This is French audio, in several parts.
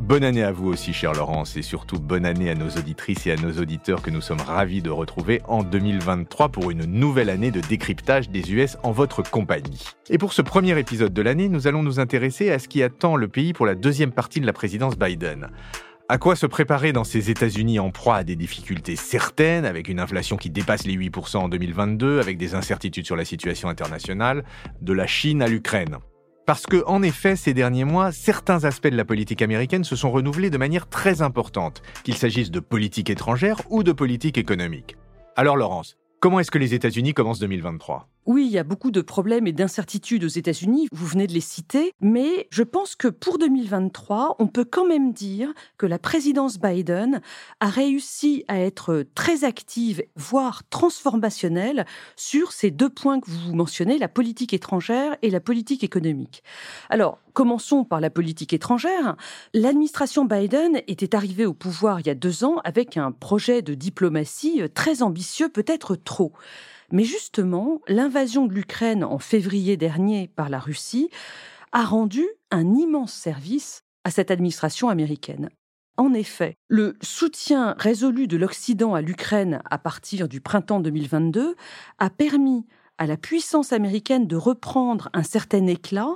Bonne année à vous aussi, chère Laurence, et surtout bonne année à nos auditrices et à nos auditeurs que nous sommes ravis de retrouver en 2023 pour une nouvelle année de décryptage des US en votre compagnie. Et pour ce premier épisode de l'année, nous allons nous intéresser à ce qui attend le pays pour la deuxième partie de la présidence Biden. À quoi se préparer dans ces États-Unis en proie à des difficultés certaines, avec une inflation qui dépasse les 8% en 2022, avec des incertitudes sur la situation internationale, de la Chine à l'Ukraine? Parce que, en effet, ces derniers mois, certains aspects de la politique américaine se sont renouvelés de manière très importante, qu'il s'agisse de politique étrangère ou de politique économique. Alors Laurence, comment est-ce que les États-Unis commencent 2023 oui, il y a beaucoup de problèmes et d'incertitudes aux États-Unis, vous venez de les citer, mais je pense que pour 2023, on peut quand même dire que la présidence Biden a réussi à être très active, voire transformationnelle, sur ces deux points que vous mentionnez, la politique étrangère et la politique économique. Alors, commençons par la politique étrangère. L'administration Biden était arrivée au pouvoir il y a deux ans avec un projet de diplomatie très ambitieux, peut-être trop. Mais justement, l'invasion de l'Ukraine en février dernier par la Russie a rendu un immense service à cette administration américaine. En effet, le soutien résolu de l'Occident à l'Ukraine à partir du printemps 2022 a permis à la puissance américaine de reprendre un certain éclat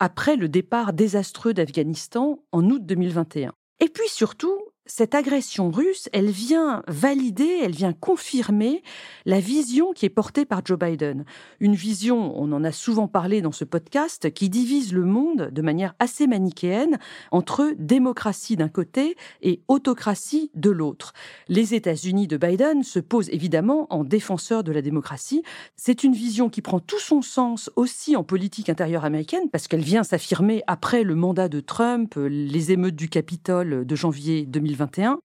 après le départ désastreux d'Afghanistan en août 2021. Et puis surtout, cette agression russe, elle vient valider, elle vient confirmer la vision qui est portée par Joe Biden. Une vision, on en a souvent parlé dans ce podcast, qui divise le monde de manière assez manichéenne entre démocratie d'un côté et autocratie de l'autre. Les États-Unis de Biden se posent évidemment en défenseurs de la démocratie. C'est une vision qui prend tout son sens aussi en politique intérieure américaine parce qu'elle vient s'affirmer après le mandat de Trump, les émeutes du Capitole de janvier 2020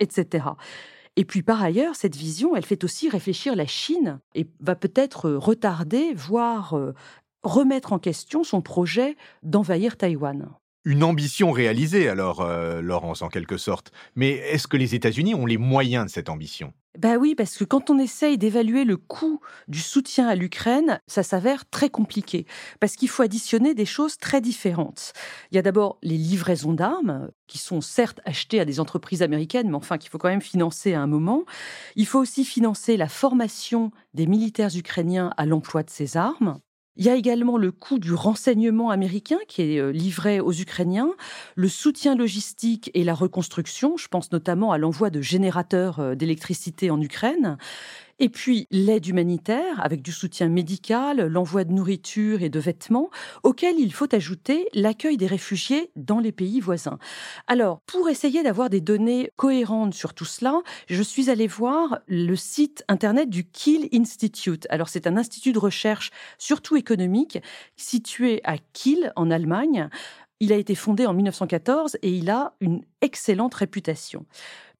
etc. Et puis par ailleurs, cette vision, elle fait aussi réfléchir la Chine et va peut-être retarder, voire euh, remettre en question son projet d'envahir Taïwan. Une ambition réalisée alors, euh, Laurence, en quelque sorte. Mais est-ce que les États-Unis ont les moyens de cette ambition? Bah oui, parce que quand on essaye d'évaluer le coût du soutien à l'Ukraine, ça s'avère très compliqué, parce qu'il faut additionner des choses très différentes. Il y a d'abord les livraisons d'armes, qui sont certes achetées à des entreprises américaines, mais enfin qu'il faut quand même financer à un moment. Il faut aussi financer la formation des militaires ukrainiens à l'emploi de ces armes. Il y a également le coût du renseignement américain qui est euh, livré aux Ukrainiens, le soutien logistique et la reconstruction, je pense notamment à l'envoi de générateurs euh, d'électricité en Ukraine, et puis l'aide humanitaire avec du soutien médical, l'envoi de nourriture et de vêtements, auquel il faut ajouter l'accueil des réfugiés dans les pays voisins. Alors, pour essayer d'avoir des données cohérentes sur tout cela, je suis allée voir le site internet du Kiel Institute. Alors, c'est un institut de recherche surtout économique situé à Kiel en Allemagne. Il a été fondé en 1914 et il a une excellente réputation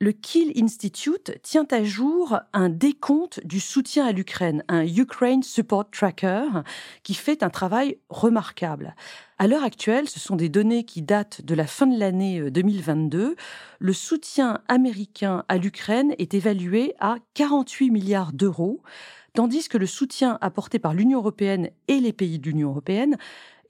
le Kiel Institute tient à jour un décompte du soutien à l'Ukraine, un Ukraine Support Tracker, qui fait un travail remarquable. À l'heure actuelle, ce sont des données qui datent de la fin de l'année 2022. Euh, le soutien américain à l'Ukraine est évalué à 48 milliards d'euros, tandis que le soutien apporté par l'Union européenne et les pays de l'Union européenne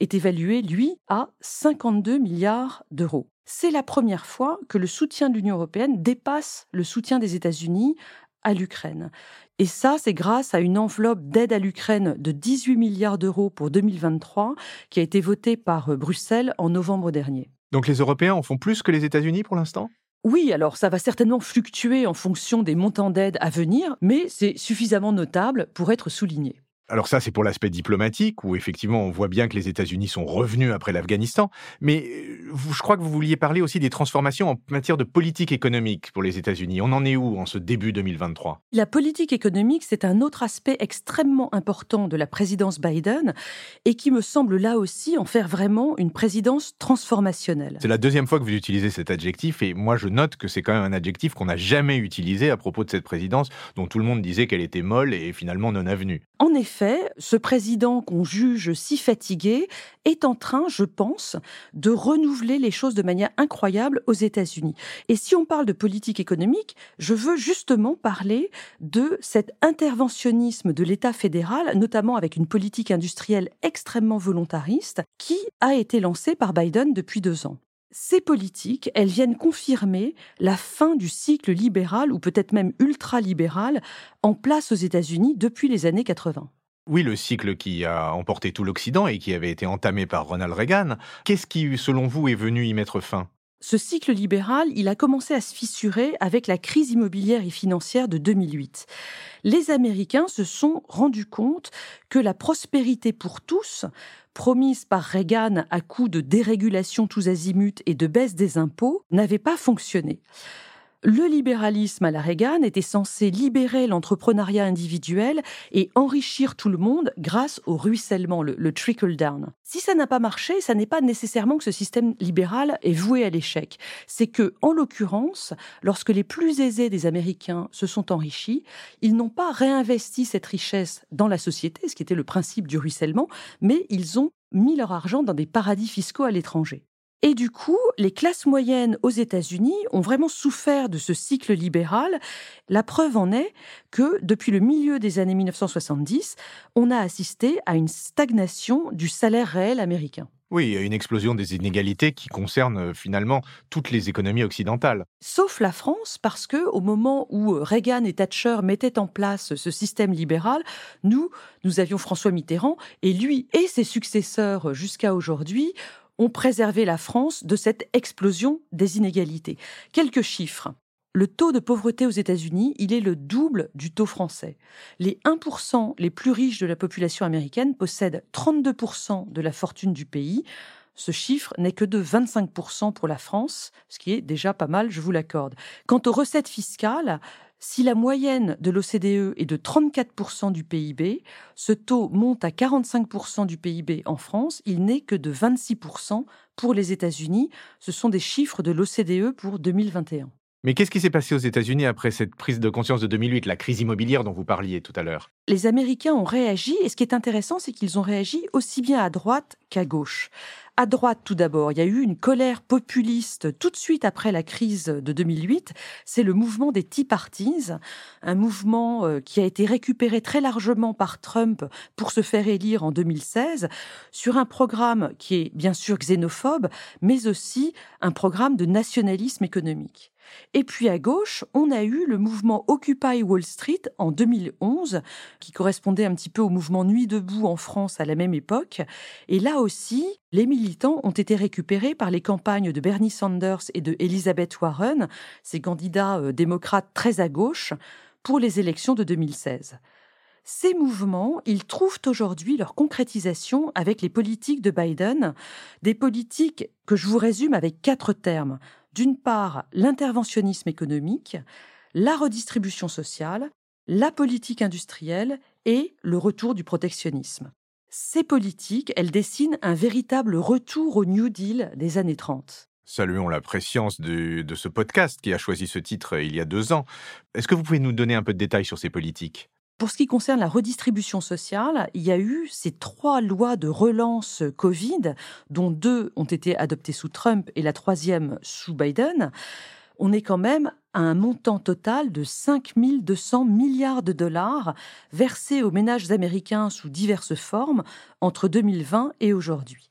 est évalué, lui, à 52 milliards d'euros. C'est la première fois que le soutien de l'Union européenne dépasse le soutien des États-Unis à l'Ukraine. Et ça, c'est grâce à une enveloppe d'aide à l'Ukraine de 18 milliards d'euros pour 2023 qui a été votée par euh, Bruxelles en novembre dernier. Donc les Européens en font plus que les États-Unis pour l'instant? Oui, alors ça va certainement fluctuer en fonction des montants d'aide à venir, mais c'est suffisamment notable pour être souligné. Alors ça, c'est pour l'aspect diplomatique, où effectivement, on voit bien que les États-Unis sont revenus après l'Afghanistan. Mais euh, je crois que vous vouliez parler aussi des transformations en matière de politique économique pour les États-Unis. On en est où en ce début 2023 La politique économique, c'est un autre aspect extrêmement important de la présidence Biden et qui me semble là aussi en faire vraiment une présidence transformationnelle. C'est la deuxième fois que vous utilisez cet adjectif et moi je note que c'est quand même un adjectif qu'on n'a jamais utilisé à propos de cette présidence dont tout le monde disait qu'elle était molle et finalement non avenue. En effet, ce président qu'on juge si fatigué est en train, je pense, de renouveler les choses de manière incroyable aux États-Unis. Et si on parle de politique économique, je veux justement parler de cet interventionnisme de l'État fédéral, notamment avec une politique industrielle extrêmement volontariste, qui a été lancée par Biden depuis deux ans. Ces politiques, elles viennent confirmer la fin du cycle libéral ou peut-être même ultralibéral en place aux États-Unis depuis les années 80. Oui, le cycle qui a emporté tout l'Occident et qui avait été entamé par Ronald Reagan. Qu'est-ce qui, selon vous, est venu y mettre fin? Ce cycle libéral, il a commencé à se fissurer avec la crise immobilière et financière de 2008. Les Américains se sont rendus compte que la prospérité pour tous, promise par Reagan à coup de dérégulation tous azimuts et de baisse des impôts, n'avait pas fonctionné. Le libéralisme à la Reagan était censé libérer l'entrepreneuriat individuel et enrichir tout le monde grâce au ruissellement, le, trickle-down. Si ça n'a pas marché, ça n'est pas nécessairement que ce système libéral est voué à l'échec. C'est que, en l'occurrence, lorsque les plus aisés des Américains se sont enrichis, ils n'ont pas réinvesti cette richesse dans la société, ce qui était le principe du ruissellement, mais ils ont mis leur argent dans des paradis fiscaux à l'étranger. Et du coup, les classes moyennes aux États-Unis ont vraiment souffert de ce cycle libéral. La preuve en est que depuis le milieu des années 1970, on a assisté à une stagnation du salaire réel américain. Oui, une explosion des inégalités qui concerne euh, finalement toutes les économies occidentales. Sauf la France, parce que au moment où euh, Reagan et Thatcher mettaient en place ce système libéral, nous, nous avions François Mitterrand, et lui et ses successeurs jusqu'à aujourd'hui ont préservé la France de cette explosion des inégalités. Quelques chiffres. Le taux de pauvreté aux États-Unis, il est le double du taux français. Les 1% les plus riches de la population américaine possèdent 32% de la fortune du pays. Ce chiffre n'est que de 25% pour la France, ce qui est déjà pas mal, je vous l'accorde. Quant aux recettes fiscales, si la moyenne de l'OCDE est de 34% du PIB, ce taux monte à 45% du PIB en France, il n'est que de 26% pour les États-Unis. Ce sont des chiffres de l'OCDE pour 2021. Mais qu'est-ce qui s'est passé aux États-Unis après cette prise de conscience de 2008, la crise immobilière dont vous parliez tout à l'heure? Les Américains ont réagi, et ce qui est intéressant, c'est qu'ils ont réagi aussi bien à droite qu'à gauche à droite tout d'abord, il y a eu une colère populiste tout de suite après la crise de 2008. C'est le mouvement des Tea Parties, un mouvement euh, qui a été récupéré très largement par Trump pour se faire élire en 2016 sur un programme qui est bien sûr xénophobe, mais aussi un programme de nationalisme économique. Et puis à gauche, on a eu le mouvement Occupy Wall Street en 2011, qui correspondait un petit peu au mouvement Nuit debout en France à la même époque. Et là aussi, les militants ont été récupérés par les campagnes de Bernie Sanders et de Elizabeth Warren, ces candidats euh, démocrates très à gauche, pour les élections de 2016. Ces mouvements, ils trouvent aujourd'hui leur concrétisation avec les politiques de Biden, des politiques que je vous résume avec quatre termes d'une part l'interventionnisme économique, la redistribution sociale, la politique industrielle et le retour du protectionnisme. Ces politiques, elles dessinent un véritable retour au New Deal des années 30. Saluons la préscience de, de ce podcast qui a choisi ce titre il y a deux ans. Est-ce que vous pouvez nous donner un peu de détails sur ces politiques? Pour ce qui concerne la redistribution sociale, il y a eu ces trois lois de relance Covid, dont deux ont été adoptées sous Trump et la troisième sous Biden. On est quand même à un montant total de 5 200 milliards de dollars versés aux ménages américains sous diverses formes entre 2020 et aujourd'hui.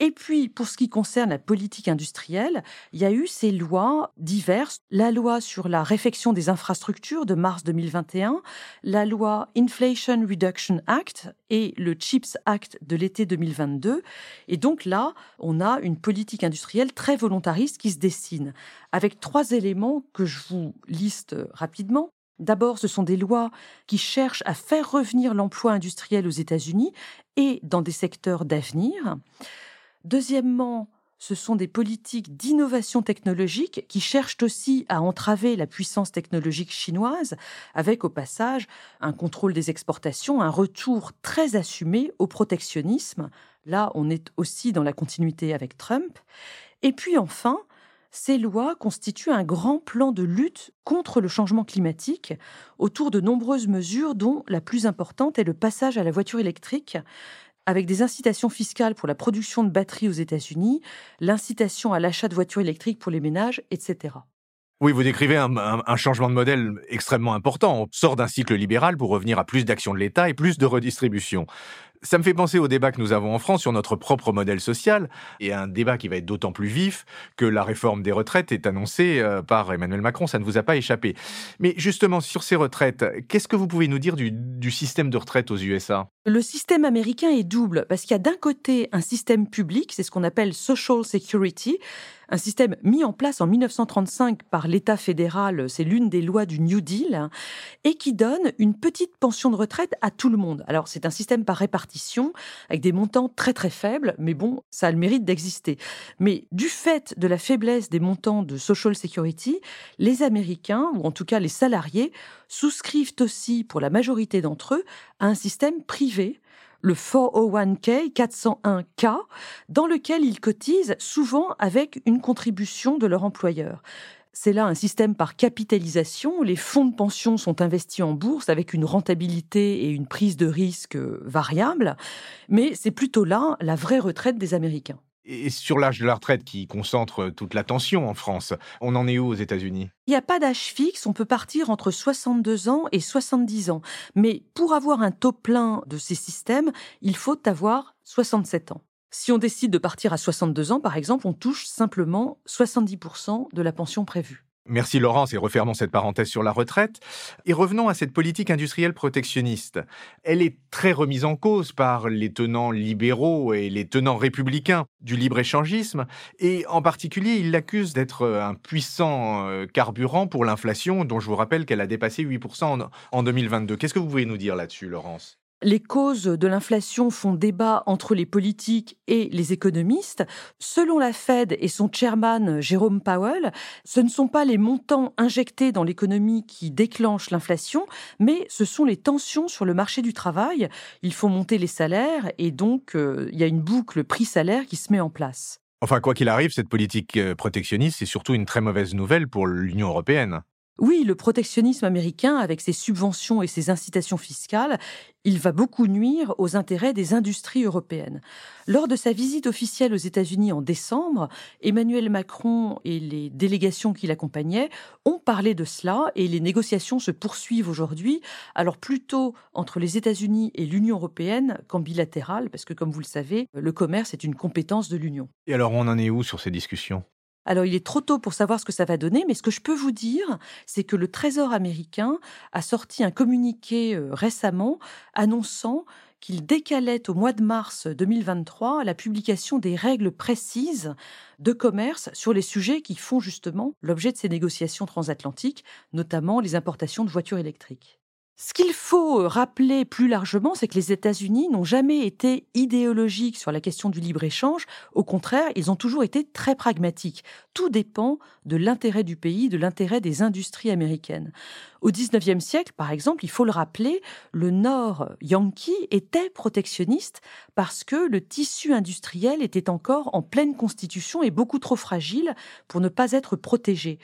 Et puis, pour ce qui concerne la politique industrielle, il y a eu ces lois diverses. La loi sur la réfection des infrastructures de mars 2021, la loi Inflation Reduction Act et le CHIPS Act de l'été 2022. Et donc là, on a une politique industrielle très volontariste qui se dessine, avec trois éléments que je vous liste rapidement. D'abord, ce sont des lois qui cherchent à faire revenir l'emploi industriel aux États-Unis et dans des secteurs d'avenir. Deuxièmement, ce sont des politiques d'innovation technologique qui cherchent aussi à entraver la puissance technologique chinoise, avec au passage un contrôle des exportations, un retour très assumé au protectionnisme. Là, on est aussi dans la continuité avec Trump. Et puis enfin, ces lois constituent un grand plan de lutte contre le changement climatique autour de nombreuses mesures dont la plus importante est le passage à la voiture électrique avec des incitations fiscales pour la production de batteries aux États-Unis, l'incitation à l'achat de voitures électriques pour les ménages, etc. Oui, vous décrivez un, changement de modèle extrêmement important. On sort d'un cycle libéral pour revenir à plus d'action de l'État et plus de redistribution. Ça me fait penser au débat que nous avons en France sur notre propre modèle social, et un débat qui va être d'autant plus vif que la réforme des retraites est annoncée euh, par Emmanuel Macron, ça ne vous a pas échappé. Mais justement, sur ces retraites, qu'est-ce que vous pouvez nous dire du, du système de retraite aux USA Le système américain est double, parce qu'il y a d'un côté un système public, c'est ce qu'on appelle Social Security, un système mis en place en 1935 par l'État fédéral, c'est l'une des lois du New Deal, et qui donne une petite pension de retraite à tout le monde. Alors c'est un système par répartition, avec des montants très très faibles, mais bon, ça a le mérite d'exister. Mais du fait de la faiblesse des montants de Social Security, les Américains, ou en tout cas les salariés, souscrivent aussi, pour la majorité d'entre eux, à un système privé le 401k, 401k, dans lequel ils cotisent souvent avec une contribution de leur employeur. C'est là un système par capitalisation. Les fonds de pension sont investis en bourse avec une rentabilité et une prise de risque variable, mais c'est plutôt là la vraie retraite des Américains. Et sur l'âge de la retraite qui concentre toute l'attention en France, on en est où aux États-Unis? Il n'y a pas d'âge fixe, on peut partir entre 62 ans et 70 ans. Mais pour avoir un taux plein de ces systèmes, il faut avoir 67 ans. Si on décide de partir à 62 ans, par exemple, on touche simplement 70% de la pension prévue. Merci Laurence et refermons cette parenthèse sur la retraite. Et revenons à cette politique industrielle protectionniste. Elle est très remise en cause par les tenants libéraux et les tenants républicains du libre-échangisme et en particulier ils l'accusent d'être un puissant euh, carburant pour l'inflation dont je vous rappelle qu'elle a dépassé 8% en 2022. Qu'est-ce que vous pouvez nous dire là-dessus Laurence? Les causes de l'inflation font débat entre les politiques et les économistes. Selon la Fed et son chairman Jérôme Powell, ce ne sont pas les montants injectés dans l'économie qui déclenchent l'inflation, mais ce sont les tensions sur le marché du travail. Il faut monter les salaires et donc euh, il y a une boucle prix-salaire qui se met en place. Enfin, quoi qu'il arrive, cette politique euh, protectionniste, c'est surtout une très mauvaise nouvelle pour l'Union européenne. Oui, le protectionnisme américain, avec ses subventions et ses incitations fiscales, il va beaucoup nuire aux intérêts des industries européennes. Lors de sa visite officielle aux États-Unis en décembre, Emmanuel Macron et les délégations qui l'accompagnaient ont parlé de cela et les négociations se poursuivent aujourd'hui, alors plutôt entre les États-Unis et l'Union européenne qu'en bilatéral, parce que comme vous le savez, le commerce est une compétence de l'Union. Et alors on en est où sur ces discussions? Alors, il est trop tôt pour savoir ce que ça va donner, mais ce que je peux vous dire, c'est que le Trésor américain a sorti un communiqué euh, récemment annonçant qu'il décalait au mois de mars 2023 la publication des règles précises de commerce sur les sujets qui font justement l'objet de ces négociations transatlantiques, notamment les importations de voitures électriques. Ce qu'il faut euh, rappeler plus largement, c'est que les États-Unis n'ont jamais été idéologiques sur la question du libre-échange. Au contraire, ils ont toujours été très pragmatiques. Tout dépend de l'intérêt du pays, de l'intérêt des industries américaines. Au XIXe siècle, par exemple, il faut le rappeler, le Nord yankee était protectionniste parce que le tissu industriel était encore en pleine constitution et beaucoup trop fragile pour ne pas être protégé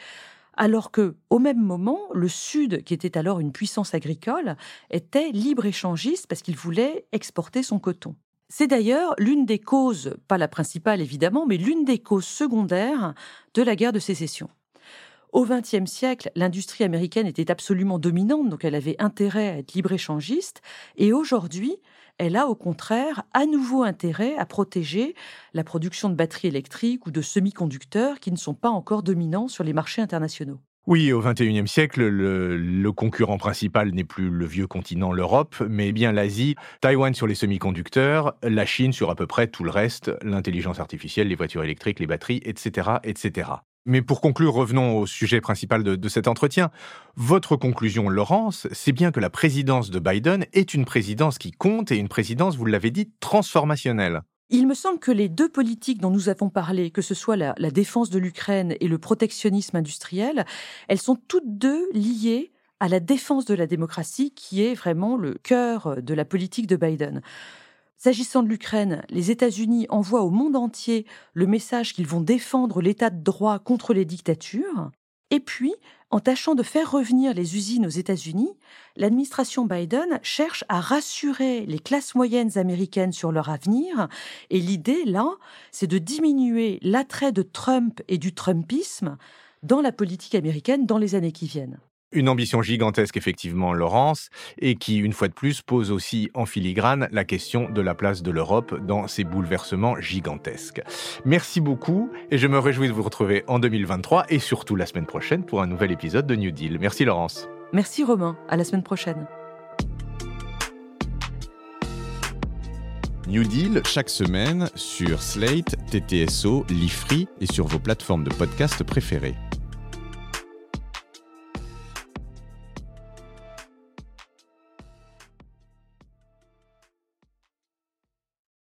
alors que, au même moment, le Sud, qui était alors une puissance agricole, était libre-échangiste parce qu'il voulait exporter son coton. C'est d'ailleurs l'une des causes, pas la principale évidemment, mais l'une des causes secondaires de la guerre de sécession. Au XXe siècle, l'industrie américaine était absolument dominante, donc elle avait intérêt à être libre-échangiste, et aujourd'hui, elle a au contraire à nouveau intérêt à protéger la production de batteries électriques ou de semi-conducteurs qui ne sont pas encore dominants sur les marchés internationaux. Oui, au XXIe siècle, le, concurrent principal n'est plus le vieux continent, l'Europe, mais bien l'Asie, Taïwan sur les semi-conducteurs, la Chine sur à peu près tout le reste, l'intelligence artificielle, les voitures électriques, les batteries, etc., etc. Mais pour conclure, revenons au sujet principal de, cet entretien. Votre conclusion, Laurence, c'est bien que la présidence de Biden est une présidence qui compte et une présidence, vous l'avez dit, transformationnelle. Il me semble que les deux politiques dont nous avons parlé, que ce soit la défense de l'Ukraine et le protectionnisme industriel, elles sont toutes deux liées à la défense de la démocratie, qui est vraiment le cœur de la politique de Biden. S'agissant de l'Ukraine, les États-Unis envoient au monde entier le message qu'ils vont défendre l'état de droit contre les dictatures. Et puis, en tâchant de faire revenir les usines aux États-Unis, l'administration Biden cherche à rassurer les classes moyennes américaines sur leur avenir. Et l'idée, là, c'est de diminuer l'attrait de Trump et du Trumpisme dans la politique américaine dans les années qui viennent. Une ambition gigantesque, effectivement, Laurence, et qui, une fois de plus, pose aussi en filigrane la question de la place de l'Europe dans ces bouleversements gigantesques. Merci beaucoup, et je me réjouis de vous retrouver en 2023 et surtout la semaine prochaine pour un nouvel épisode de New Deal. Merci Laurence. Merci Romain, à la semaine prochaine. New Deal chaque semaine sur Slate, TTSO, Lifree et sur vos plateformes de podcast préférées.